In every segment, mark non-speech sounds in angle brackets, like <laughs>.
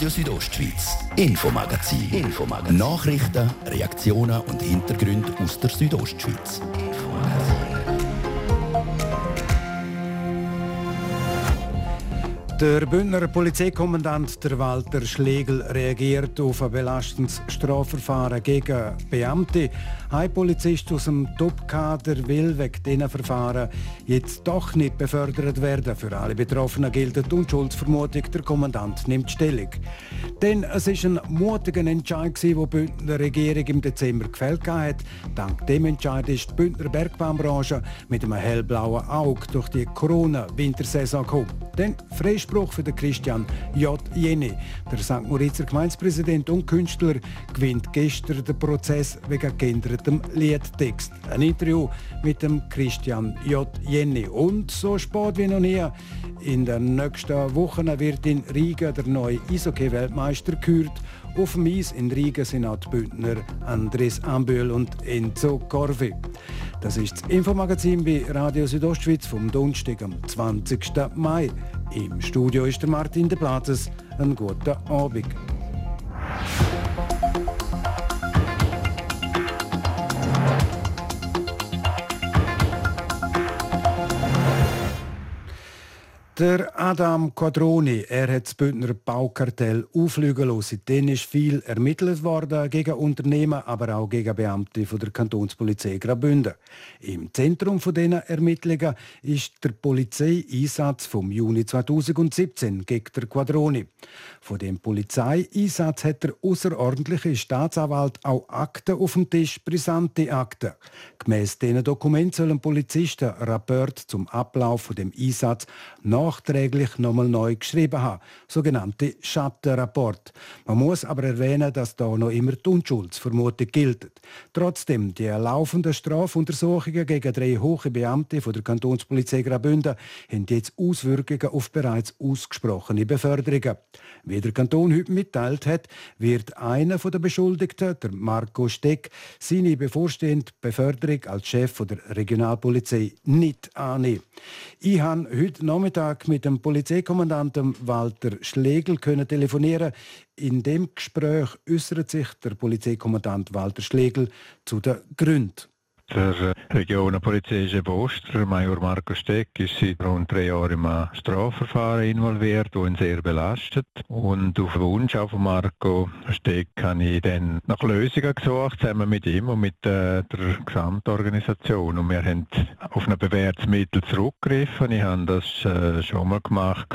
Radio Südostschweiz, Infomagazin. Infomagazin. Nachrichten, Reaktionen und Hintergründe aus der Südostschweiz. Der Bündner Polizeikommandant der Walter Schlegel reagiert auf ein belastendes Strafverfahren gegen Beamte. Ein Polizist aus dem Top-Kader will wegen diesen Verfahren jetzt doch nicht befördert werden. Für alle Betroffenen gilt die Unschuldsvermutung. Der Kommandant nimmt Stellung. Denn es ist ein mutiger Entscheid, den die Bündner Regierung im Dezember gefällt hat. Dank dem Entscheid ist die Bündner Bergbahnbranche mit einem hellblauen Auge durch die Corona-Wintersaison gekommen. Denn frisch Freispruch für den Christian J. Jenny. Der St. Moritzer Gemeindepräsident und Künstler gewinnt gestern den Prozess wegen geändertem Liedtext. Ein Interview mit dem Christian J. Jenny. Und so spät wie noch nie, in den nächsten Wochen wird in Riga der neue Eishockey-Weltmeister gekürt. Auf dem Eis in Riga sind auch die Bündner Andres Ambühl und Enzo Corvi. Das ist das Infomagazin bei Radio Südostschweiz vom Donnerstag am 20. Mai. Im Studio ist der Martin de Platzes. Einen guten Abend. Der Adam Quadroni, er hat das Bündner Baukartell auflügen lassen. Seitdem ist viel ermittelt worden gegen Unternehmen, aber auch gegen Beamte von der Kantonspolizei Graubünden. Im Zentrum von diesen Ermittlungen ist der Polizeieinsatz vom Juni 2017 gegen der Quadroni. Von dem Polizeieinsatz hat der außerordentliche Staatsanwalt auch Akten auf dem Tisch, brisante Akten. Gemäss diesen Dokumenten sollen Polizisten Rapport zum Ablauf von dem Einsatz nach nachträglich nochmal neu geschrieben haben, sogenannte Schattenrapport. Man muss aber erwähnen, dass da noch immer die Unschuldsvermutung gilt. Trotzdem, die laufenden Strafuntersuchungen gegen drei hohe Beamte von der Kantonspolizei Graubünden haben jetzt Auswirkungen auf bereits ausgesprochene Beförderungen. Wie der Kanton heute mitteilt hat, wird einer der Beschuldigten, der Marco Steck, seine bevorstehende Beförderung als Chef der Regionalpolizei nicht annehmen. Ich habe heute Nachmittag Tag mit dem Polizeikommandanten Walter Schlegel können telefonieren. In dem Gespräch äußert sich der Polizeikommandant Walter Schlegel zu den Gründen der Regionenpolizeichef Oster, Major Marco Steck, ist seit rund drei Jahren im Strafverfahren involviert, das ihn sehr belastet. Und auf Wunsch auch von Marco Steck habe ich dann nach Lösungen gesucht, zusammen mit ihm und mit äh, der Gesamtorganisation. Und wir haben auf ein bewährtes Mittel zurückgegriffen. Ich habe das äh, schon mal gemacht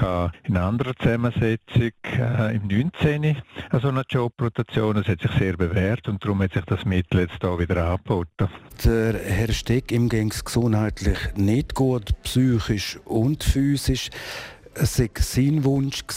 in einer anderen Zusammensetzung äh, im 19. Also eine Jobrotation. Das hat sich sehr bewährt und darum hat sich das Mittel jetzt hier wieder angeboten. Der Herr Steck, ihm ging es gesundheitlich nicht gut, psychisch und physisch. Es war sein Wunsch,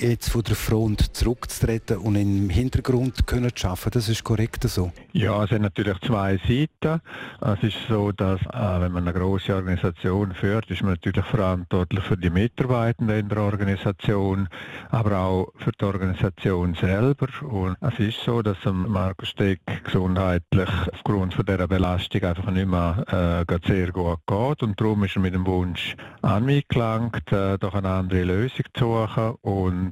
jetzt von der Front zurückzutreten und im Hintergrund können zu arbeiten. Das ist korrekt so? Ja, es sind natürlich zwei Seiten. Es ist so, dass äh, wenn man eine große Organisation führt, ist man natürlich verantwortlich für die Mitarbeitenden in der Organisation, aber auch für die Organisation selber. Und es ist so, dass Markus Steck gesundheitlich aufgrund von dieser Belastung einfach nicht mehr äh, sehr gut geht und darum ist er mit dem Wunsch an mich gelangt, äh, doch eine andere Lösung zu suchen und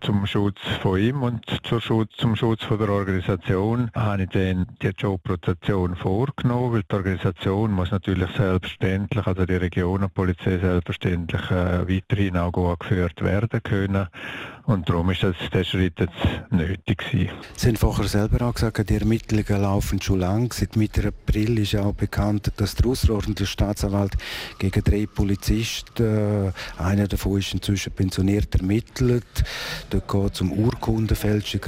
zum Schutz von ihm und Schutz, zum Schutz von der Organisation habe ich dann die Jobrotation vorgenommen, weil die Organisation muss natürlich selbstverständlich, also die Regionenpolizei selbstverständlich äh, weiterhin auch gut geführt werden können. Und darum ist das, der Schritt jetzt nötig gewesen. Sie haben vorher selber auch gesagt, die Ermittlungen laufen schon lang. Seit Mitte April ist auch bekannt, dass der außerordentliche Staatsanwalt gegen drei Polizisten, äh, einer davon ist inzwischen pensioniert, ermittelt. Dort geht es um Urkundenfälschung,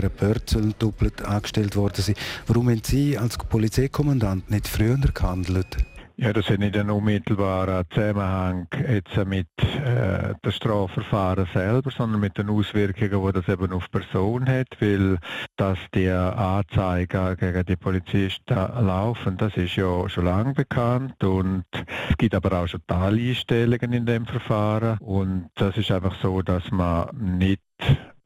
sollen doppelt angestellt worden sein. Warum haben Sie als Polizeikommandant nicht früher gehandelt? Ja, das hat nicht einen unmittelbaren Zusammenhang jetzt mit äh, dem Strafverfahren selber, sondern mit den Auswirkungen, die das eben auf die Person hat, weil dass die Anzeigen gegen die Polizisten laufen, das ist ja schon lange bekannt und es gibt aber auch schon Teileinstellungen in dem Verfahren. Und das ist einfach so, dass man nicht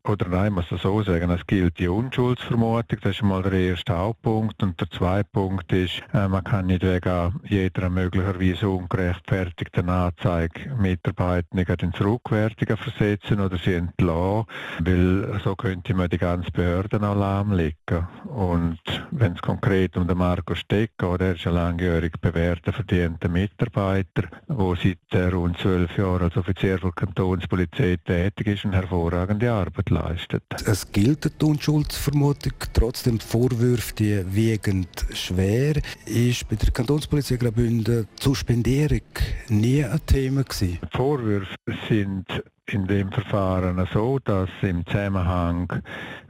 oder nein, muss das so sagen, es gilt die Unschuldsvermutung, das ist mal der erste Hauptpunkt. Und der zweite Punkt ist, äh, man kann nicht wegen jeder möglicherweise ungerechtfertigten Anzeige Mitarbeiter ins Rückwärtige versetzen oder sie entlassen, weil so könnte man die ganze Behörden lahmlegen. Und wenn es konkret um den Marco Steck geht, er ist ein langjährig bewährter, verdienter Mitarbeiter, der seit äh, rund zwölf Jahren als Offizier der Kantonspolizei tätig ist und hervorragende Arbeit leistet. Es gilt die Unschuldsvermutung, trotzdem die Vorwürfe die wiegend schwer. Ist bei der Kantonspolizei Graubünden die Suspendierung nie ein Thema gewesen? Die Vorwürfe sind in dem Verfahren so, dass im Zusammenhang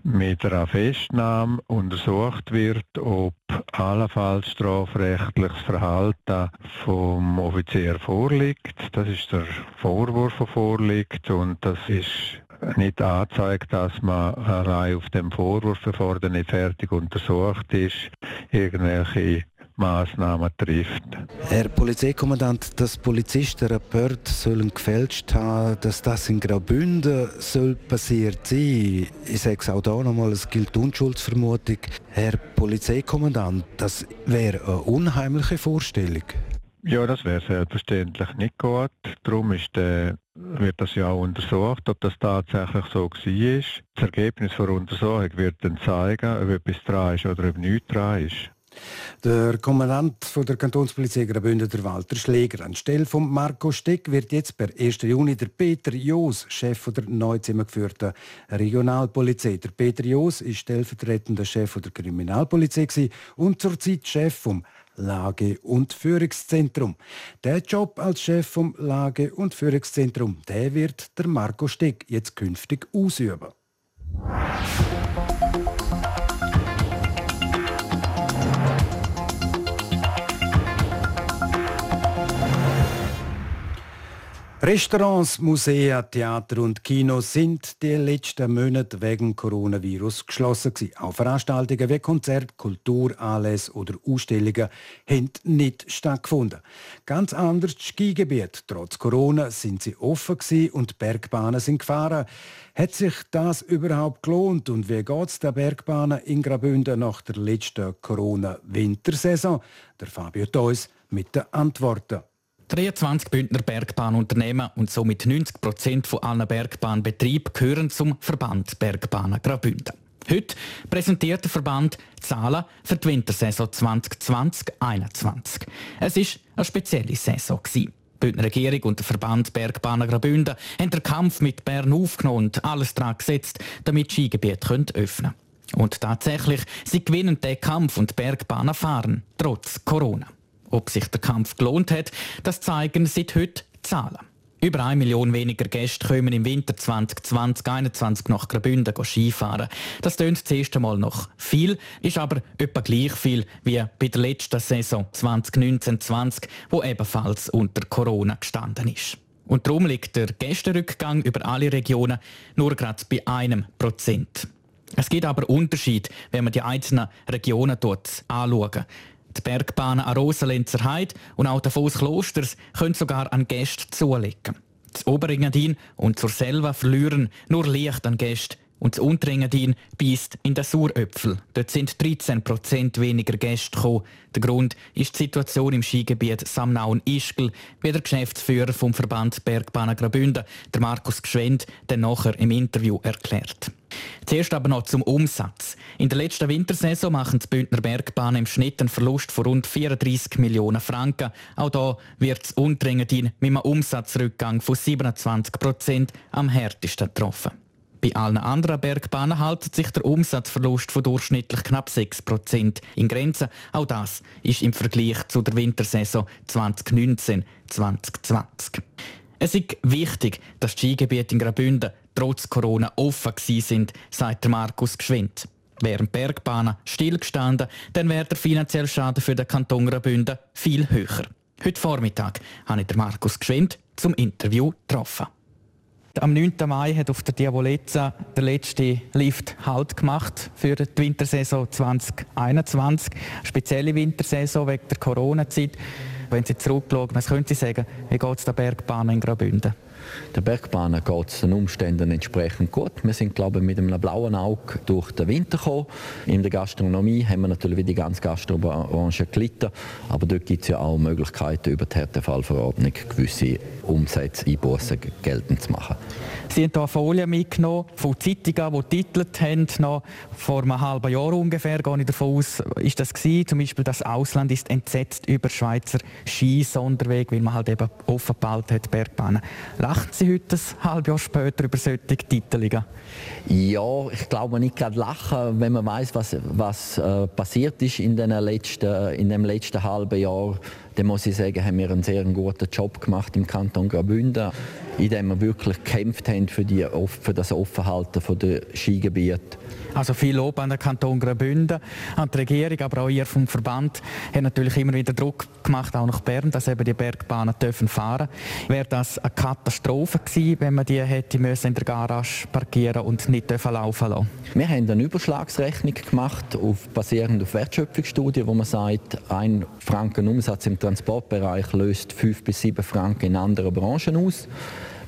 mit einer Festnahme untersucht wird, ob allenfalls strafrechtliches Verhalten vom Offizier vorliegt. Das ist der Vorwurf, der vorliegt und das ist nicht anzeigt, dass man allein auf dem Vorwurf, bevor der nicht fertig untersucht ist, irgendwelche Maßnahmen trifft. Herr Polizeikommandant, dass Polizisten Rapport sollen gefälscht haben, dass das in Graubünden soll passiert sein. Ich sage es auch da nochmal, es gilt Unschuldsvermutung. Herr Polizeikommandant, das wäre eine unheimliche Vorstellung. Ja, das wäre selbstverständlich nicht gut. Darum ist, äh, wird das ja auch untersucht, ob das tatsächlich so war. Das Ergebnis der Untersuchung wird dann zeigen, ob etwas dran ist oder ob nichts dran ist. Der Kommandant von der Kantonspolizei Graubünden, der Walter Schläger. Anstelle von Marco Steck wird jetzt per 1. Juni der Peter Joos Chef der neu zusammengeführten Regionalpolizei. Der Peter Joos ist stellvertretender Chef der Kriminalpolizei und zurzeit Chef vom Lage- und Führungszentrum. Der Job als Chef vom Lage- und Führungszentrum, der wird der Marco Steck jetzt künftig ausüben. Restaurants, Museen, Theater und Kinos sind die letzten Monate wegen Coronavirus geschlossen. Auch Veranstaltungen wie Konzerte, Kulturanlässe oder Ausstellungen haben nicht stattgefunden. Ganz anders das Skigebiet. Trotz Corona sind sie offen gewesen und Bergbahnen sind gefahren. Hat sich das überhaupt gelohnt und wie geht es den Bergbahnen in Graubünden nach der letzten Corona-Wintersaison? Der Fabio Theus mit den Antworten. 23 Bündner Bergbahnunternehmen und somit 90 Prozent von allen Bergbahnbetrieben gehören zum Verband Bergbahnen Graubünden. Heute präsentiert der Verband Zahlen für die Wintersaison 2020-21. Es ist eine spezielle Saison. Die Bündner Regierung und der Verband Bergbahnen Graubünden haben den Kampf mit Bern aufgenommen und alles daran gesetzt, damit Skigebiete öffnen können. Und tatsächlich, sie gewinnen den Kampf und Bergbahnen fahren, trotz Corona. Ob sich der Kampf gelohnt hat, das zeigen seit heute Zahlen. Über eine Million weniger Gäste kommen im Winter 2020-2021 nach Graubünden Skifahren. Das tönt das erste Mal noch viel, ist aber etwa gleich viel wie bei der letzten Saison 2019-20, wo ebenfalls unter Corona gestanden ist. Und darum liegt der Gästerückgang über alle Regionen nur gerade bei einem Prozent. Es gibt aber Unterschied, wenn man die einzelnen Regionen dort anschauen. Die Bergbahnen an Rosenlenzer Heide und auch Davos Klosters können sogar an Gäste zulegen. Das Oberengadin und zur Selva verlieren nur leicht an Gäste und das Unterengadin beißt in den Suröpfel. Dort sind 13% weniger Gäste gekommen. Der Grund ist die Situation im Skigebiet Samnaun-Ischgl, wie der Geschäftsführer vom Verband Bergbahnen Graubünden, der Markus Gschwend, dann nachher im Interview erklärt. Zuerst aber noch zum Umsatz. In der letzten Wintersaison machen die Bündner Bergbahnen im Schnitt einen Verlust von rund 34 Millionen Franken. Auch da wird das Unterengadin mit einem Umsatzrückgang von 27 Prozent am härtesten getroffen. Bei allen anderen Bergbahnen hält sich der Umsatzverlust von durchschnittlich knapp 6 Prozent in Grenzen. Auch das ist im Vergleich zu der Wintersaison 2019-2020. Es ist wichtig, dass die Skigebiete in Graubünden trotz Corona offen sind, sagt Markus Geschwind. Wären Bergbahnen stillgestanden, dann wäre der finanzielle Schaden für den Kanton Graubünden viel höher. Heute Vormittag habe ich Markus Geschwind zum Interview getroffen. Am 9. Mai hat auf der Diabolezza der letzte Lift Halt gemacht für die Wintersaison 2021. Spezielle Wintersaison wegen der Corona-Zeit. Wenn Sie zurückschauen, was können Sie sagen, wie geht es der Bergbahn in Graubünden? Der Bergbahnen geht es den Umständen entsprechend gut. Wir sind, glaube ich, mit einem blauen Auge durch den Winter gekommen. In der Gastronomie haben wir natürlich wie die ganze Gastrobranche gelitten. Aber dort gibt es ja auch Möglichkeiten, über die Härtefallverordnung gewisse Umsätze, Einbußen geltend zu machen. Sie haben hier eine Folie mitgenommen von Zeitungen, die titelt haben, noch vor einem halben Jahr ungefähr, gehe ich davon aus, ist das gewesen, zum Beispiel das Ausland ist entsetzt über Schweizer Skisonderweg, weil man halt eben offen behalten hat, Bergbahnen. Lachen Sie heute ein halbes Jahr später über solche Titelungen? Ja, ich glaube nicht gerade lachen, wenn man weiß, was, was äh, passiert ist in, den letzten, in dem letzten halben Jahr. Dann muss ich sagen, haben wir einen sehr guten Job gemacht im Kanton Graubünden, indem wir wirklich gekämpft haben für, die, für das Offenhalten der Skigebiete. Also viel Lob an den Kanton Graubünden, an die Regierung, aber auch ihr vom Verband haben natürlich immer wieder Druck gemacht, auch nach Bern, dass eben die Bergbahnen dürfen fahren. Wäre das eine Katastrophe gewesen, wenn man die hätte müssen in der Garage parkieren und nicht dürfen laufen lassen? Wir haben eine Überschlagsrechnung gemacht, auf, basierend auf Wertschöpfungsstudien, wo man sagt, ein Franken Umsatz im Transportbereich löst fünf bis sieben Franken in anderen Branchen aus.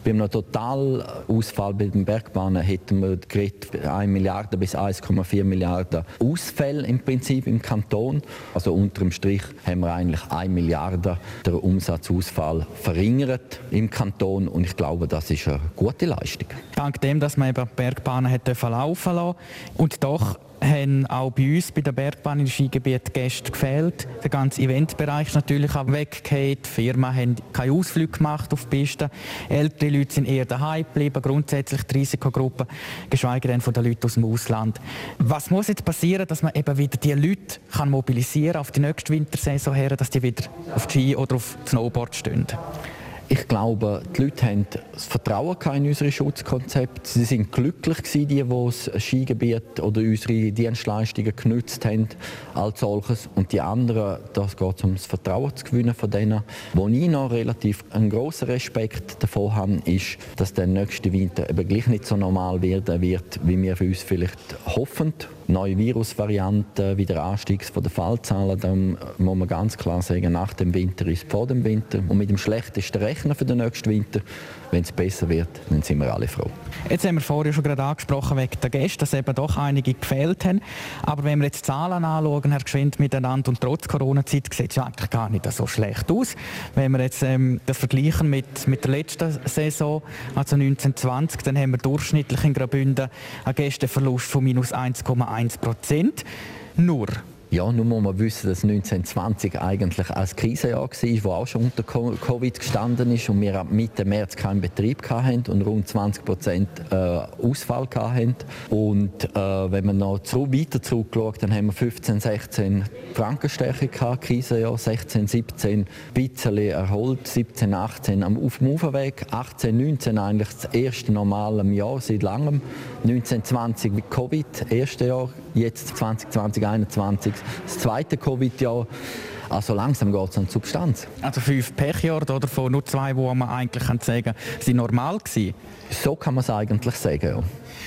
Beim Totalausfall bei den Bergbahnen hätten wir geredet 1 Milliarde bis 1,4 Milliarden Ausfälle im Prinzip im Kanton. Also unterm Strich haben wir eigentlich 1 Milliarde der Umsatzausfall verringert im Kanton und ich glaube, das ist eine gute Leistung. Dank dem, dass man eben Bergbahnen hat laufen lassen und doch haben auch bei uns bei der Bergbahn im Skigebiet Gäste gefehlt. Der ganze Eventbereich natürlich auch weggefallen. Die Firmen haben keine Ausflüge gemacht auf die Piste. Ältere Leute sind eher daheim geblieben, grundsätzlich die Risikogruppe, geschweige denn von den Leuten aus dem Ausland. Was muss jetzt passieren, dass man eben wieder die Leute kann mobilisieren auf die nächste Wintersaison her, dass die wieder auf die Ski oder auf Snowboard stehen? Ich glaube, die Leute haben das Vertrauen in unsere Schutzkonzepte. Sie sind glücklich gewesen, die, die das Skigebiet oder unsere Dienstleistungen genutzt haben als solches. Und die anderen, das geht um das Vertrauen zu gewinnen von denen. Wo ich noch relativ einen grossen Respekt davon habe, ist, dass der nächste Winter eben gleich nicht so normal werden wird, wie wir für uns vielleicht hoffen neue Virusvarianten, wie der Anstieg der Fallzahlen, dann muss man ganz klar sagen, nach dem Winter ist vor dem Winter. Und mit dem schlechtesten Rechnen für den nächsten Winter, wenn es besser wird, dann sind wir alle froh. Jetzt haben wir vorher schon gerade angesprochen wegen der Gäste, dass eben doch einige gefehlt haben. Aber wenn wir jetzt die Zahlen anschauen, Herr Geschwind, miteinander und trotz Corona-Zeit, sieht es ja eigentlich gar nicht so schlecht aus. Wenn wir jetzt ähm, das vergleichen mit, mit der letzten Saison, also 1920, dann haben wir durchschnittlich in Graubünden einen Gästeverlust von minus 1,1 Prozent. Nur ja, nun muss man wissen, dass 1920 eigentlich ein Krisenjahr war, wo auch schon unter Covid gestanden ist und wir ab Mitte März keinen Betrieb hatten und rund 20 Prozent äh, Ausfall hatten. Und äh, wenn man noch zu, weiter zurückschaut, dann haben wir 15, 16 Frankenstärke gehabt, Krisenjahr, 16, 17 ein bisschen erholt, 17, 18 auf dem Uferweg, 18, 19 eigentlich das erste normale Jahr seit langem, 19, 20 mit Covid, erste Jahr, jetzt 2020, 2021 das zweite Covid-Jahr. Also langsam geht es an die Substanz. Also fünf Pechjahre oder von nur zwei, wo man eigentlich kann sagen sind normal gewesen? So kann man es eigentlich sagen, ja.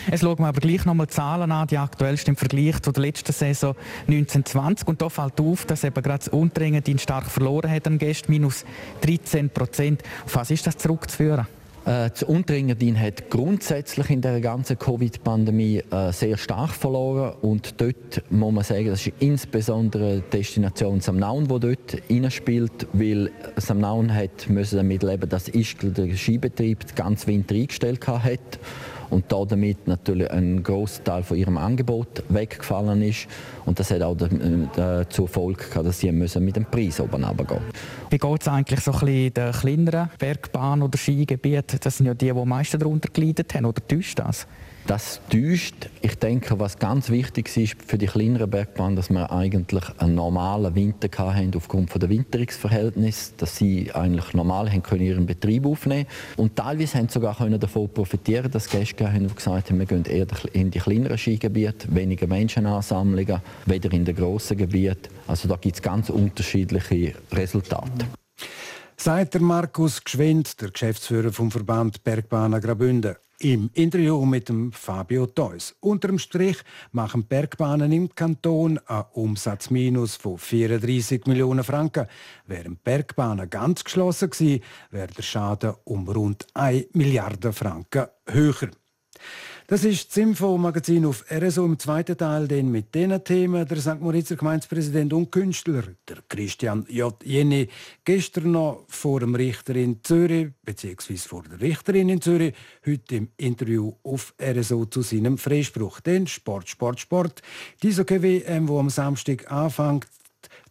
Jetzt schauen wir aber gleich nochmal Zahlen an, die aktuellsten im Vergleich zu der letzten Saison 1920. Und da fällt auf, dass eben gerade das Unterringen stark verloren hat an Gästen, minus 13 Prozent. Auf was ist das zurückzuführen? Äh, das Unterengadin hat grundsätzlich in der ganzen Covid-Pandemie äh, sehr stark verloren. Und dort muss man sagen, das ist insbesondere die Destination Samnaun, die dort hineinspielt, weil Samnaun hat müssen damit leben, dass Ischgl der Skibetrieb den ganzen Winter eingestellt hat und damit natürlich ein Großteil von ihrem Angebot weggefallen ist und das hat auch zur Folge gehabt, dass sie müssen mit dem Preis oben runtergehen Wie geht es eigentlich so ein bisschen den kleineren Bergbahnen oder Skigebieten? Das sind ja die, die am meisten darunter gelitten haben, oder täuscht das? Das täuscht. Ich denke, was ganz wichtig ist für die kleineren Bergbahnen, dass wir eigentlich einen normalen Winter hatten aufgrund der Winterungsverhältnisse, dass sie eigentlich normal haben können ihren Betrieb aufnehmen und teilweise haben sie sogar können davon profitieren, dass Gäste haben gesagt haben, wir gehen eher in die kleineren Skigebiete, weniger Menschenansammlungen, weder in den grossen Gebieten. Also da gibt es ganz unterschiedliche Resultate. Sagt der Markus Gschwind, der Geschäftsführer vom Verband Bergbahnen Graubünden. Im Interview mit dem Fabio Theus. Unterm Strich machen Bergbahnen im Kanton einen Umsatzminus von 34 Millionen Franken. Während Bergbahnen ganz geschlossen waren, wäre der Schaden um rund 1 Milliarde Franken höher. Das ist das Info-Magazin auf RSO im zweiten Teil, den mit diesen Themen der St. Moritzer Gemeindepräsident und Künstler, der Christian J. Jenny, gestern noch vor dem Richter in Zürich, beziehungsweise vor der Richterin in Zürich, heute im Interview auf RSO zu seinem Freispruch. Den Sport, Sport, Sport. Diese WM, wo am Samstag anfängt,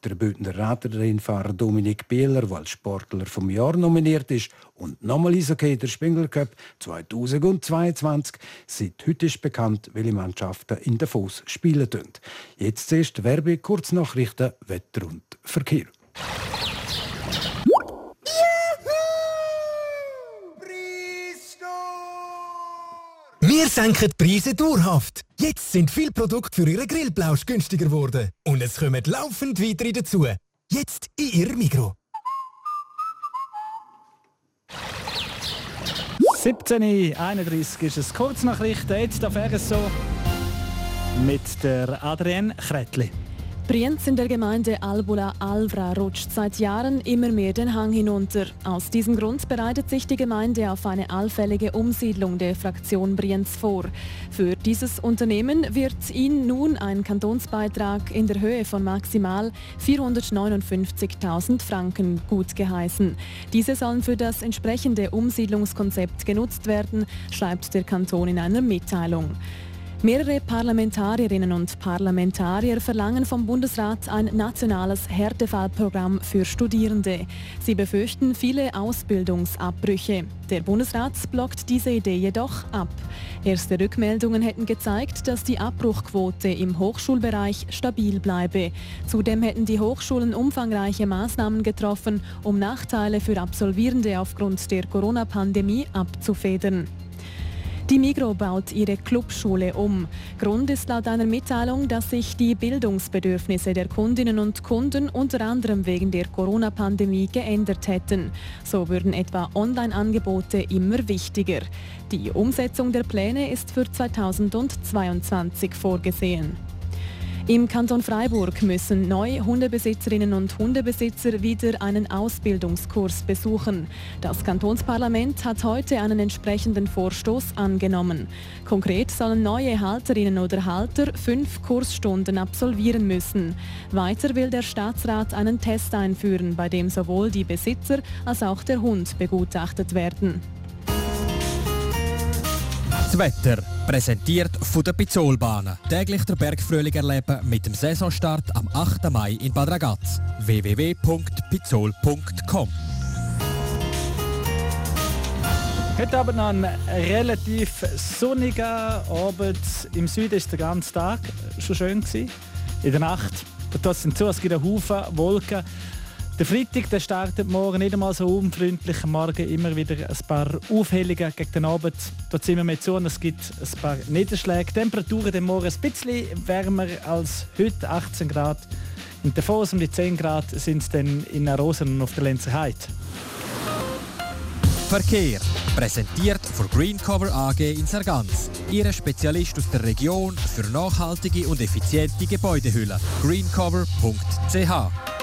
der Bündner Radrennfahrer Dominik Bieler, der als Sportler vom Jahr nominiert ist, und nochmal Eishockey der Spengler Cup 2022. Seit heute ist bekannt, welche Mannschaften in Davos spielen. Jetzt zuerst Werbe, Kurznachrichten, Wetter und Verkehr. Wir senken die Preise dauerhaft. Jetzt sind viele Produkte für Ihren Grillplausch günstiger geworden. Und es kommen laufend weitere dazu. Jetzt in Ihrem Mikro. 17.31 ist es Kurznachrichten. Jetzt auf RSO mit der Adrienne Kretli. Brienz in der Gemeinde Albula Alvra rutscht seit Jahren immer mehr den Hang hinunter. Aus diesem Grund bereitet sich die Gemeinde auf eine allfällige Umsiedlung der Fraktion Brienz vor. Für dieses Unternehmen wird ihnen nun ein Kantonsbeitrag in der Höhe von maximal 459.000 Franken gut geheißen. Diese sollen für das entsprechende Umsiedlungskonzept genutzt werden, schreibt der Kanton in einer Mitteilung. Mehrere Parlamentarierinnen und Parlamentarier verlangen vom Bundesrat ein nationales Härtefallprogramm für Studierende. Sie befürchten viele Ausbildungsabbrüche. Der Bundesrat blockt diese Idee jedoch ab. Erste Rückmeldungen hätten gezeigt, dass die Abbruchquote im Hochschulbereich stabil bleibe. Zudem hätten die Hochschulen umfangreiche Maßnahmen getroffen, um Nachteile für Absolvierende aufgrund der Corona-Pandemie abzufedern. Die Migro baut ihre Clubschule um. Grund ist laut einer Mitteilung, dass sich die Bildungsbedürfnisse der Kundinnen und Kunden unter anderem wegen der Corona-Pandemie geändert hätten. So würden etwa Online-Angebote immer wichtiger. Die Umsetzung der Pläne ist für 2022 vorgesehen. Im Kanton Freiburg müssen neue Hundebesitzerinnen und Hundebesitzer wieder einen Ausbildungskurs besuchen. Das Kantonsparlament hat heute einen entsprechenden Vorstoß angenommen. Konkret sollen neue Halterinnen oder Halter fünf Kursstunden absolvieren müssen. Weiter will der Staatsrat einen Test einführen, bei dem sowohl die Besitzer als auch der Hund begutachtet werden. Das Wetter präsentiert von der Pizzolbahnen. Täglich der Bergfrühling erleben mit dem Saisonstart am 8. Mai in Bad Ragaz. www.pizzol.com Heute Abend ein relativ sonniger Abend. Im Süden ist der ganze Tag schon schön gewesen. In der Nacht, da sind zu, es gibt einen Haufen Wolken. Der Freitag der startet morgen nicht einmal so unfreundlich. Morgen immer wieder ein paar Aufhellungen gegen den Abend. Da ziehen wir mit zu und es gibt ein paar Niederschläge. Temperaturen den Morgen ein bisschen wärmer als heute, 18 Grad. In der Davos um die 10 Grad sind es dann in Rosen und auf der Lenzer Heide. Verkehr. Präsentiert von Greencover AG in Sargans. Ihre Spezialist aus der Region für nachhaltige und effiziente Gebäudehülle. greencover.ch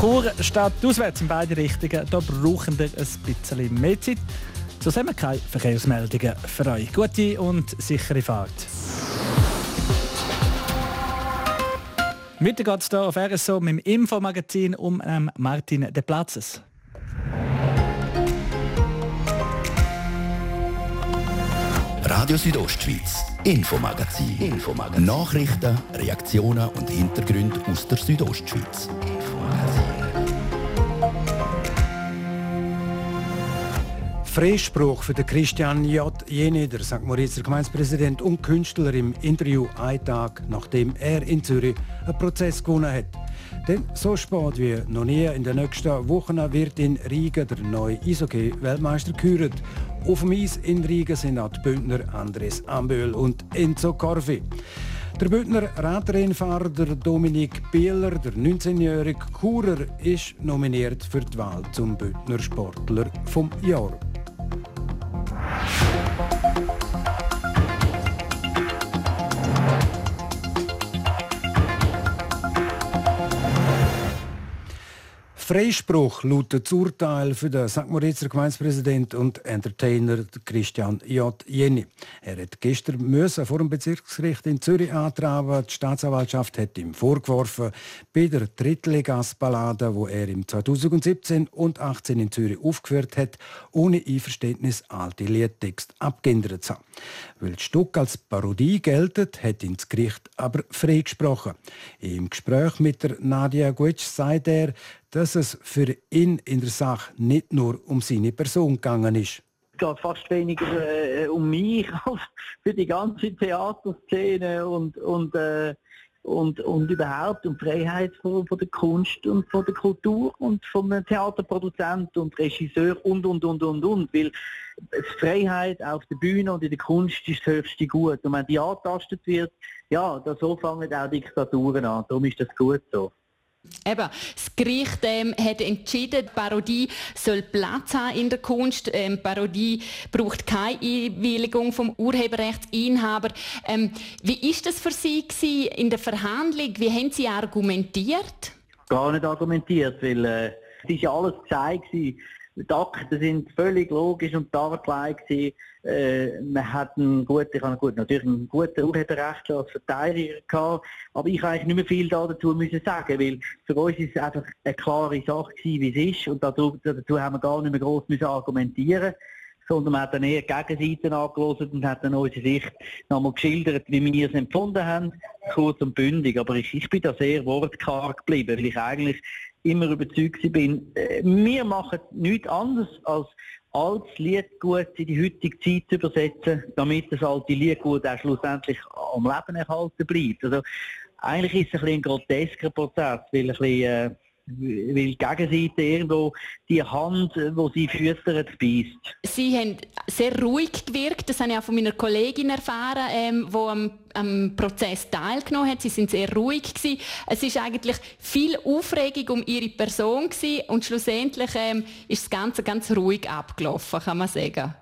Chur steht auswärts in beide Richtungen. Da brauchen wir ein bisschen mehr Zeit. Wir keine Verkehrsmeldungen für euch. Gute und sichere Fahrt. Weiter geht es hier auf RSO mit dem Infomagazin um ähm, Martin De Platzes. Radio Südostschweiz, Infomagazin. Infomagazin. Nachrichten, Reaktionen und Hintergründe aus der Südostschweiz. Freispruch für den Christian J. Jeni, der St. Moritzer Gemeindepräsident und Künstler im Interview einen Tag, nachdem er in Zürich einen Prozess gewonnen hat. Denn so spät wie noch nie in den nächsten Wochen wird in Riga der neue Eishockey-Weltmeister gekürt. Auf dem Eis in Riga sind auch die Bündner Andres Amböhl und Enzo Corvi. Der Bündner Radrennfahrer Dominik Bieler, der 19-jährige Churer, ist nominiert für die Wahl zum Bündner Sportler vom Jahr. Freispruch lautet das Urteil für den St. Moritzer Gemeindepräsident und Entertainer Christian J. Jenny. Er hat gestern müssen vor dem Bezirksgericht in Zürich antragen. Die Staatsanwaltschaft hat ihm vorgeworfen, bei der Drittligas-Ballade, wo er im 2017 und 18 in Zürich aufgeführt hat, ohne Einverständnis alte Liedtext abgeändert zu haben. Weil das Stück als Parodie geltet, hat ihn das Gericht aber freigesprochen. Im Gespräch mit der Nadia Gutsch sagt er, dass es für ihn in der Sache nicht nur um seine Person gegangen ist. Es geht fast weniger äh, um mich <laughs> als für die ganze Theaterszene und, und, äh, und, und überhaupt um Freiheit von, von, der Kunst und von der Kultur und vom Theaterproduzent und Regisseur und, und, und, und, und. Weil Freiheit auf der Bühne und in der Kunst ist das höchste Gut. Und wenn die angetastet wird, ja, so fangen auch Diktaturen an. Darum ist das gut so. Eben, das Gericht ähm, hat entschieden, die Parodie soll Platz haben in der Kunst. Ähm, Parodie braucht keine Einwilligung vom Urheberrechtsinhaber. Ähm, wie ist das für Sie gewesen in der Verhandlung? Wie haben Sie argumentiert? Gar nicht argumentiert, weil äh, es ist ja alles gesagt gewesen. Die Akten sind völlig logisch und dargelegt. Äh, man hat einen guten, ich habe natürlich einen guten Urheberrechtler als Verteidiger gehabt, aber ich habe eigentlich nicht mehr viel dazu müssen sagen, weil für uns ist es einfach eine klare Sache wie es ist und dazu, dazu haben wir gar nicht mehr groß müssen argumentieren sondern man hat dann eher Gegenseiten angelesen und hat dann unsere Sicht nochmal geschildert, wie wir es empfunden haben, kurz und bündig. Aber ich, ich bin da sehr wortkarg geblieben, weil ich eigentlich immer überzeugt bin, äh, wir machen nichts anderes als altes Liedgut in die heutige Zeit zu übersetzen, damit das alte Liedgut auch schlussendlich am Leben erhalten bleibt. Also, eigentlich ist es ein, ein grotesker Prozess, weil ein bisschen, äh, weil die Gegenseite irgendwo die Hand, die sie füttert, beißt. Sie haben sehr ruhig gewirkt, das habe ich auch von meiner Kollegin erfahren, ähm, die am, am, Prozess teilgenommen hat. Sie sind sehr ruhig gewesen. Es ist eigentlich viel Aufregung um ihre Person gewesen und schlussendlich ähm, ist das Ganze ganz ruhig abgelaufen, kann man sagen.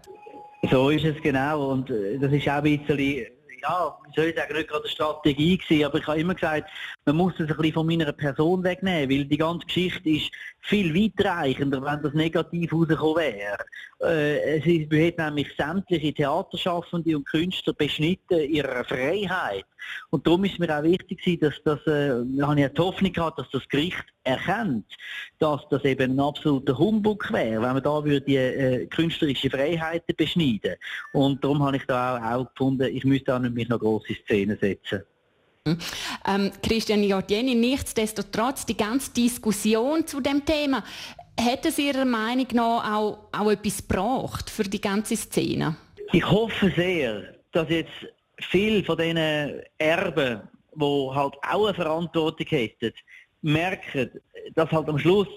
So ist es genau und äh, das ist auch ein bisschen ja, wie soll ich sagen, nicht gerade eine Strategie gewesen, aber ich habe immer gesagt, man muss das ein bisschen von meiner Person wegnehmen, weil die ganze Geschichte ist viel weitreichender, wenn das negativ rausgekommen wäre. Äh, es ist, hat nämlich sämtliche Theaterschaffende und Künstler beschnitten ihrer Freiheit. Und darum ist mir auch wichtig, dass das, äh, habe ich die Hoffnung gehabt, dass das Gericht erkennt, dass das eben ein absoluter Humbug wäre, wenn man da würde die äh, künstlerische Freiheiten beschneiden. Und darum habe ich da auch, auch gefunden, ich müsste auch nicht mich noch große Szenen setzen. Ähm, Christian Jordieni, nichtsdestotrotz, die ganze Diskussion zu dem Thema, hat es Ihrer Meinung nach auch, auch etwas gebracht für die ganze Szene? Ich hoffe sehr, dass jetzt viele von diesen Erben, die halt auch eine Verantwortung hätten, merken, dass halt am Schluss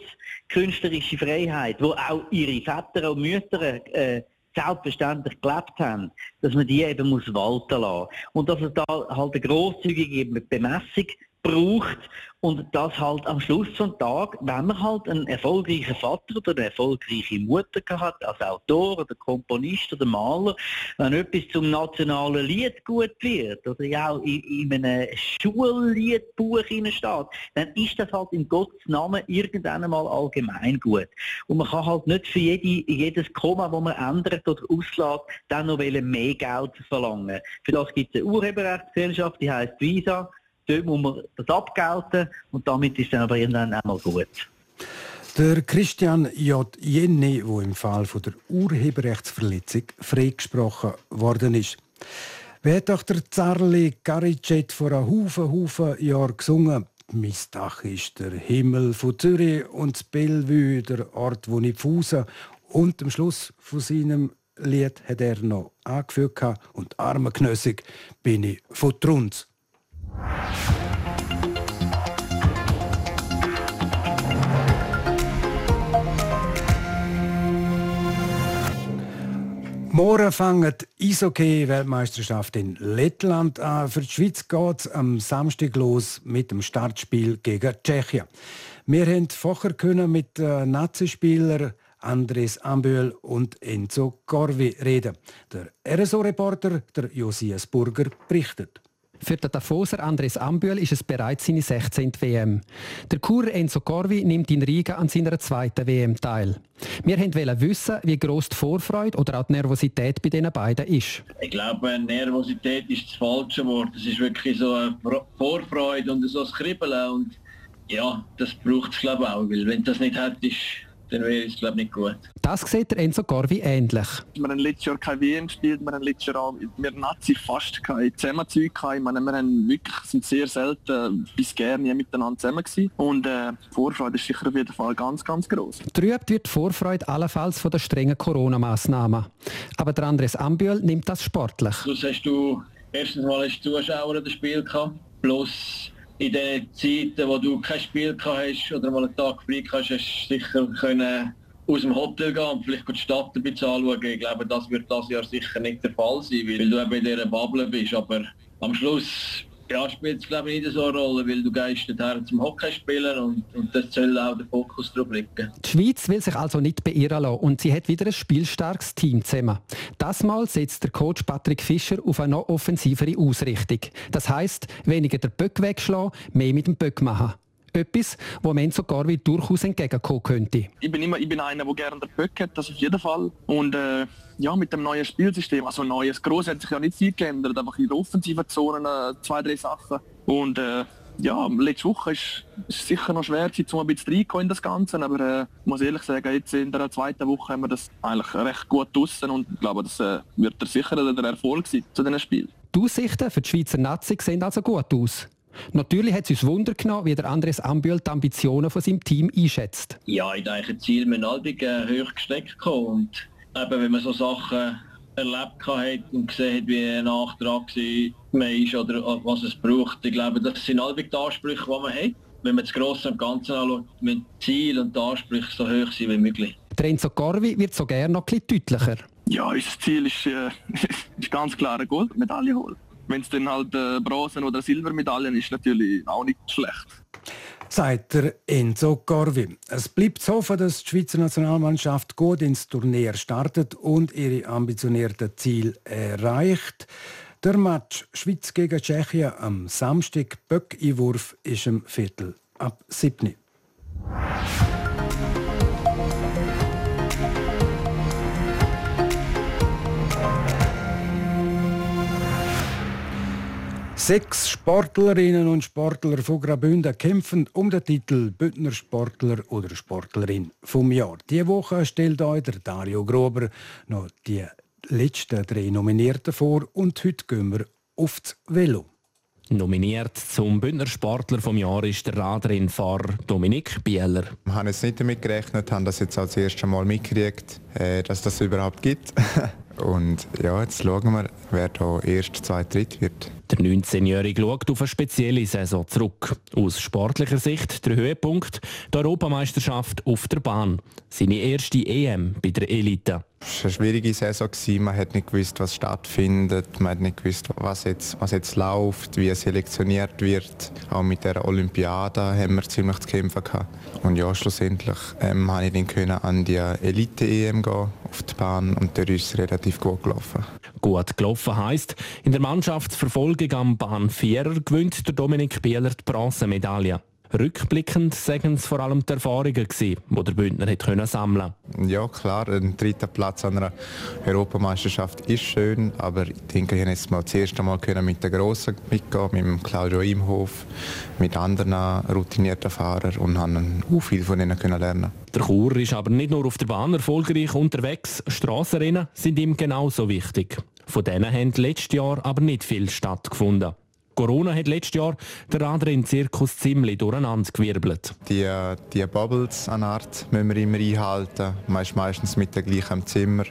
künstlerische Freiheit, wo auch ihre Väter und Mütter äh, selbstverständlich gelebt haben, dass man die eben muss walten lassen. Und dass es da halt eine grosszügige Bemessung braucht und das halt am Schluss vom Tag, wenn man halt einen erfolgreichen Vater oder eine erfolgreiche Mutter hat, als Autor oder Komponist oder Maler, wenn etwas zum nationalen Lied gut wird oder ja auch in, in einem Schulliedbuch steht, dann ist das halt in Gottes Namen irgendwann einmal allgemein gut. Und man kann halt nicht für jede, jedes Komma, das man ändert oder auslässt, dann noch mehr Geld verlangen. Für das gibt es eine Urheberrechtsgesellschaft, die heißt Visa dort muss man das abgelten und damit ist dann aber irgendwann einmal gut. Der Christian J. Jenny, der im Fall von der Urheberrechtsverletzung freigesprochen worden ist. Wer hat doch der Zarli Garicet vor einem Haufen, Haufen Jahren gesungen? Mein Dach ist der Himmel von Zürich und das Bellevue, der Ort, wo ich pfuse. Und am Schluss von seinem Lied hat er noch angefügt und armeknössig bin ich von Trunz. Morgen fängt die Eishockey-Weltmeisterschaft in Lettland an. Für die Schweiz geht es am Samstag los mit dem Startspiel gegen Tschechien. Wir haben vorher können mit den Nazi-Spielern Andres Ambühl und Enzo Corvi reden. Der RSO-Reporter, der Josias Burger, berichtet. Für den Davoser Andres Ambühl ist es bereits seine 16. WM. Der Kurer Enzo Corvi nimmt in Riga an seiner zweiten WM teil. Wir wollten wissen, wie gross die Vorfreude oder auch die Nervosität bei diesen beiden ist. Ich glaube, Nervosität ist das falsche Wort. Es ist wirklich so eine Vorfreude und so ein Kribbeln. Und ja, das braucht es glaube ich auch, weil wenn das nicht hat, ist dann wäre es glaube nicht gut. Das sieht der Enzo Garvi ähnlich. Wir haben letztes Jahr keine WM gespielt, wir haben letztes Jahr auch, wir Nazi fast keine Zusammenzüge gehabt. Ich meine, wir haben wirklich, sind sehr selten bis gerne miteinander zusammen gewesen. Und äh, die Vorfreude ist sicher auf jeden Fall ganz, ganz groß. Trübt wird die Vorfreude allenfalls von den strengen Corona-Massnahmen. Aber der Andres Ambiol nimmt das sportlich. So hast du erstens mal als Zuschauer das Spiel gehabt, plus in den Zeiten, wo du kein Spiel hast oder mal einen Tag frei hast, hast du sicher können aus dem Hotel gehen und vielleicht die Stadt ein bisschen anschauen. Ich glaube, das wird das Jahr sicher nicht der Fall sein, weil du eben in dieser Bubble bist. Aber am Schluss ja, spielt es glaube ich nicht so eine Rolle, weil du gehst dorthin zum Hockey spielen und, und das soll auch der Fokus drauf liegen. Die Schweiz will sich also nicht beirren lassen und sie hat wieder ein spielstarkes Team zusammen. Das Mal setzt der Coach Patrick Fischer auf eine noch offensivere Ausrichtung. Das heißt, weniger den Böck wegschlagen, mehr mit dem Böck machen. Etwas, wo man sogar wie durchaus entgegenkommen könnte. Ich bin immer ich bin einer, der gerne den Böck hat, das auf jeden Fall. Und äh, ja, mit dem neuen Spielsystem, also neues, groß hat sich ja nicht viel geändert, einfach in den offensiven Zonen äh, zwei, drei Sachen. Und äh, ja, letzte Woche ist es sicher noch schwer um ein bisschen reinkommen in das Ganze, aber äh, muss ehrlich sagen, jetzt in der zweiten Woche haben wir das eigentlich recht gut draussen und ich glaube, das äh, wird sicher der Erfolg sein zu diesem Spiel. Die Aussichten für die Schweizer Nazi sehen also gut aus. Natürlich hat es uns Wunder genommen, wie der Andres Ambühl die Ambitionen von seinem Team einschätzt. Ja, ich denke, das Ziel mit Albig äh, hoch gesteckt und eben, wenn man so Sachen erlebt hat und gesehen hat, wie ein Nachtrag man ist oder was es braucht, ich glaube, das sind Albig die Ansprüche, die man hat. Wenn man das Grosse und Ganze anschaut, mit Ziel und die Ansprüche so hoch sein wie möglich. Der Enzo Corvi wird so gerne noch ein bisschen deutlicher. Ja, unser Ziel ist, äh, <laughs> ist ganz klar eine Goldmedaille holen. Wenn es dann halt äh, Bronzen- oder Silbermedaillen ist, natürlich auch nicht schlecht. Sagt der Enzo Corvi. Es bleibt zu hoffen, dass die Schweizer Nationalmannschaft gut ins Turnier startet und ihre ambitionierten Ziele erreicht. Der Match Schweiz gegen Tschechien am Samstag Böck-Einwurf ist im Viertel ab 7. Sechs Sportlerinnen und Sportler von Graubünden kämpfen um den Titel Bündner Sportler oder Sportlerin vom Jahr. Diese Woche stellt euch der Dario Grober noch die letzten drei Nominierten vor und heute gehen wir aufs Velo. Nominiert zum Bündner Sportler vom Jahr ist der Radrennfahrer Dominik Bieler. Ich habe jetzt nicht damit gerechnet, habe das jetzt als erstes Mal mitgekriegt, äh, dass das überhaupt gibt. <laughs> Und ja, jetzt schauen wir, wer da erst, zwei, dritt wird. Der 19-Jährige schaut auf eine spezielle Saison zurück. Aus sportlicher Sicht der Höhepunkt der Europameisterschaft auf der Bahn. Seine erste EM bei der Elite. Es war eine schwierige Saison. Man hat nicht gewusst, was stattfindet. Man hat nicht gewusst, was jetzt, was jetzt läuft, wie selektioniert wird. Auch mit der Olympiade haben wir ziemlich zu kämpfen gehabt. Und ja, schlussendlich ähm, konnte ich dann können an die Elite-EM gehen auf die Bahn und der ist relativ gut gelaufen. Gut gelaufen heisst, in der Mannschaftsverfolgung am Bahn 4 gewinnt der Dominik Bieler die Bronzemedaille. Rückblickend sagen es vor allem die Erfahrungen, die der Bündner hat sammeln konnte. Ja klar, ein dritter Platz an einer Europameisterschaft ist schön, aber ich denke, ich jetzt mal das erste Mal mit den Grossen mitgehen, mit dem Claudio Imhof, mit anderen routinierten Fahrern und haben auch viel von ihnen lernen Der Chur ist aber nicht nur auf der Bahn erfolgreich unterwegs, Strassenrennen sind ihm genauso wichtig. Von denen haben letztes Jahr aber nicht viel stattgefunden. Corona hat letztes Jahr den Radrenn-Zirkus ziemlich durcheinander gewirbelt. Die, die Bubbles an Art müssen wir immer einhalten. Man ist meistens mit der gleichen Zimmer.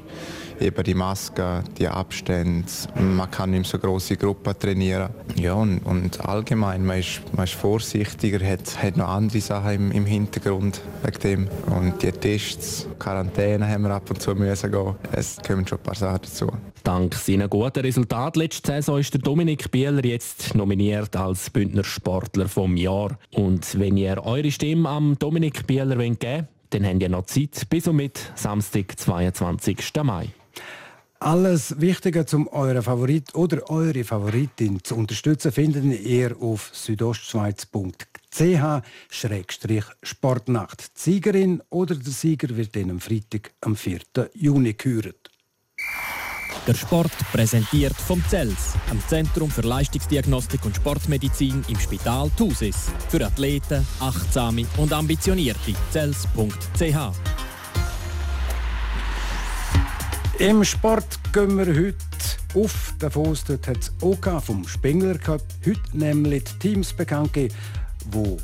Eben die Maske, die Abstände. Man kann nicht so große Gruppen trainieren. Ja, und, und allgemein, man ist, man ist vorsichtiger, hat, hat noch andere Sachen im, im Hintergrund wegen dem. Und die Tests, Quarantäne haben wir ab und zu müssen gehen. Es kommen schon ein paar Sachen dazu. Dank seiner guten Resultate letzte Saison ist der Dominik Bieler jetzt nominiert als Bündner Sportler vom Jahr. Und wenn ihr eure Stimme am Dominik Bieler geben wollt, dann habt ihr noch Zeit bis und mit Samstag, 22. Mai. Alles Wichtige, um euren Favorit oder eure Favoritin zu unterstützen, findet ihr auf südostschweiz.ch-sportnacht. Die Siegerin oder der Sieger wird dann am Freitag, am 4. Juni gehört. Der Sport präsentiert vom CELS, am Zentrum für Leistungsdiagnostik und Sportmedizin im Spital Thusis. Für Athleten, Achtsame und Ambitionierte. CELS.ch Im Sport gehen wir heute auf Davos. Dort hat es OK vom Spengler Cup heute nämlich die Teams bekannt gegeben, die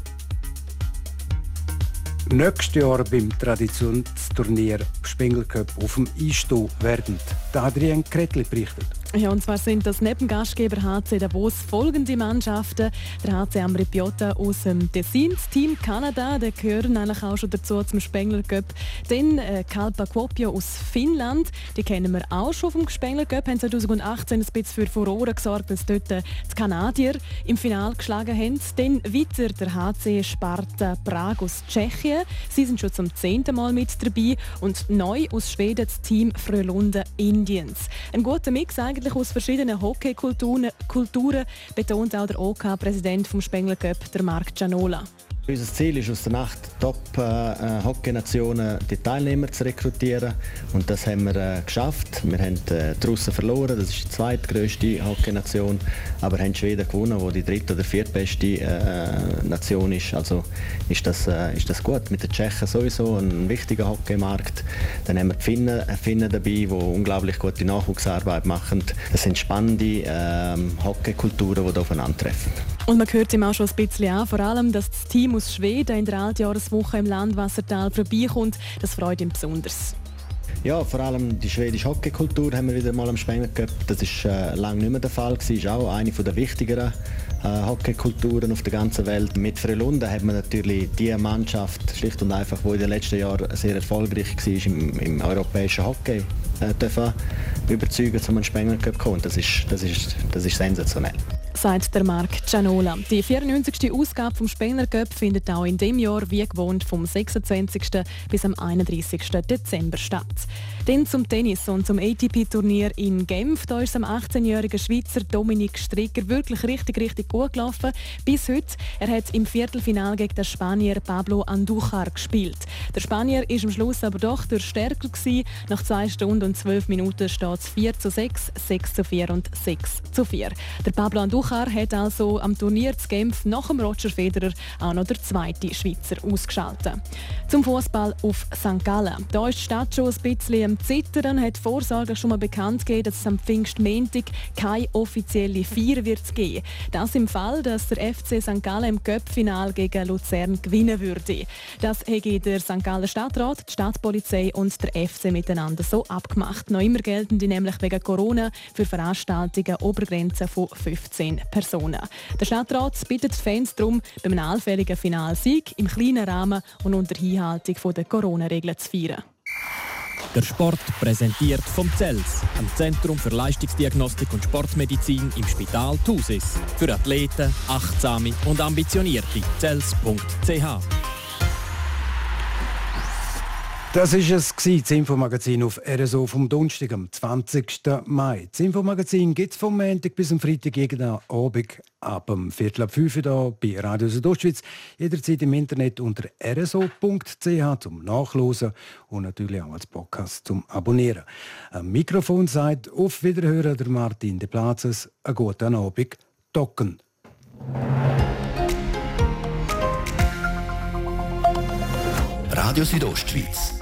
nächstes Jahr beim Traditionsturnier Spengler Cup auf dem Einstehen werden. Adrian Kretli berichtet. Ja, und zwar sind das neben Gastgeber HC Davos folgende Mannschaften. Der HC Amri Piotta aus dem Tessin, Team Kanada, der gehören eigentlich auch schon dazu zum Spengler Cup. Dann äh, Kalpa Kuopio aus Finnland, die kennen wir auch schon vom Spengler Cup, haben 2018 ein bisschen für Furore gesorgt, dass dort äh, die Kanadier im Finale geschlagen haben. Dann weiter der HC Sparta Prag aus Tschechien. Sie sind schon zum zehnten Mal mit dabei. Und neu aus Schweden das Team Frölunda Indians. Ein guter Mix eigentlich eigentlich aus verschiedenen Hockeykulturen, Kulturen, betont auch der OK-Präsident OK vom Spengler Cup, der Marc Gianola. Unser Ziel ist aus der Nacht Top-Hockey-Nationen die Teilnehmer zu rekrutieren und das haben wir äh, geschafft. Wir haben äh, die Russen verloren, das ist die zweitgrößte Hockey-Nation, aber haben Schweden gewonnen, wo die dritte oder viertbeste äh, Nation ist. Also ist das, äh, ist das gut. Mit den Tschechen sowieso ein wichtiger Hockeymarkt. Dann haben wir die Finnen, äh, Finnen dabei, die unglaublich gute Nachwuchsarbeit machen. Das sind spannende ähm, Hockeykulturen, die aufeinandertreffen. Und man hört ihm auch schon ein bisschen an, vor allem, dass das Team aus Schweden in der Altjahreswoche im Landwassertal vorbeikommt. Das freut ihn besonders. Ja, vor allem die schwedische Hockeykultur haben wir wieder mal am Spengler gehabt. Das ist äh, lange nicht mehr der Fall gewesen. Ist auch eine der wichtigeren äh, Hockeykulturen auf der ganzen Welt. Mit Frölunda hat man natürlich die Mannschaft schlicht und einfach, die in den letzten Jahren sehr erfolgreich war im, im europäischen Hockey, äh, dürfen überzeugen, zum Spengler Cup kommen. Das ist, das ist, das ist sensationell sagt der Marc Gianola. Die 94. Ausgabe vom Spengler Cup findet auch in dem Jahr wie gewohnt vom 26. bis am 31. Dezember statt. Dann zum Tennis und zum ATP-Turnier in Genf. Da ist am 18-jährigen Schweizer Dominik Stricker wirklich richtig, richtig gut gelaufen. Bis heute. Er hat im Viertelfinal gegen den Spanier Pablo Andujar gespielt. Der Spanier ist am Schluss aber doch der stärker gewesen. Nach 2 Stunden und 12 Minuten steht es 4 zu 6, 6 zu 4 und 6 zu 4. Der Pablo Andujar hat also am Turnier zu Genf nach dem Roger Federer auch noch der zweite Schweizer ausgeschaltet. Zum Fußball auf St. Gallen. Da ist die Stadt schon ein bisschen am Zittern hat Vorsorge schon mal bekannt gegeben, dass es am Pfingstmontag keine offizielle Feier wird geben. Das im Fall, dass der FC St. Gallen im Cup-Final gegen Luzern gewinnen würde. Das hätte der St. Gallen Stadtrat, die Stadtpolizei und der FC miteinander so abgemacht. Noch immer gelten die nämlich wegen Corona für Veranstaltungen Obergrenzen von 15 Personen. Der Stadtrat bittet die Fans darum, beim allfälligen Finalsieg im kleinen Rahmen und unter Einhaltung der Corona-Regeln zu feiern. Der Sport präsentiert vom CELS, am Zentrum für Leistungsdiagnostik und Sportmedizin im Spital Thusis. Für Athleten, Achtsame und Ambitionierte. CELS.ch das war es, das Infomagazin auf RSO vom Donnerstag, am 20. Mai. Das Infomagazin gibt es vom Montag bis am Freitag jeden Abend ab dem Viertel ab 5 Uhr bei Radio Südostschweiz. Jederzeit im Internet unter rso.ch zum Nachlesen und natürlich auch als Podcast zum Abonnieren. Am Mikrofon sagt auf Wiederhören der Martin de Plazes. Einen guten Abend. Docken. Radio Südostschweiz,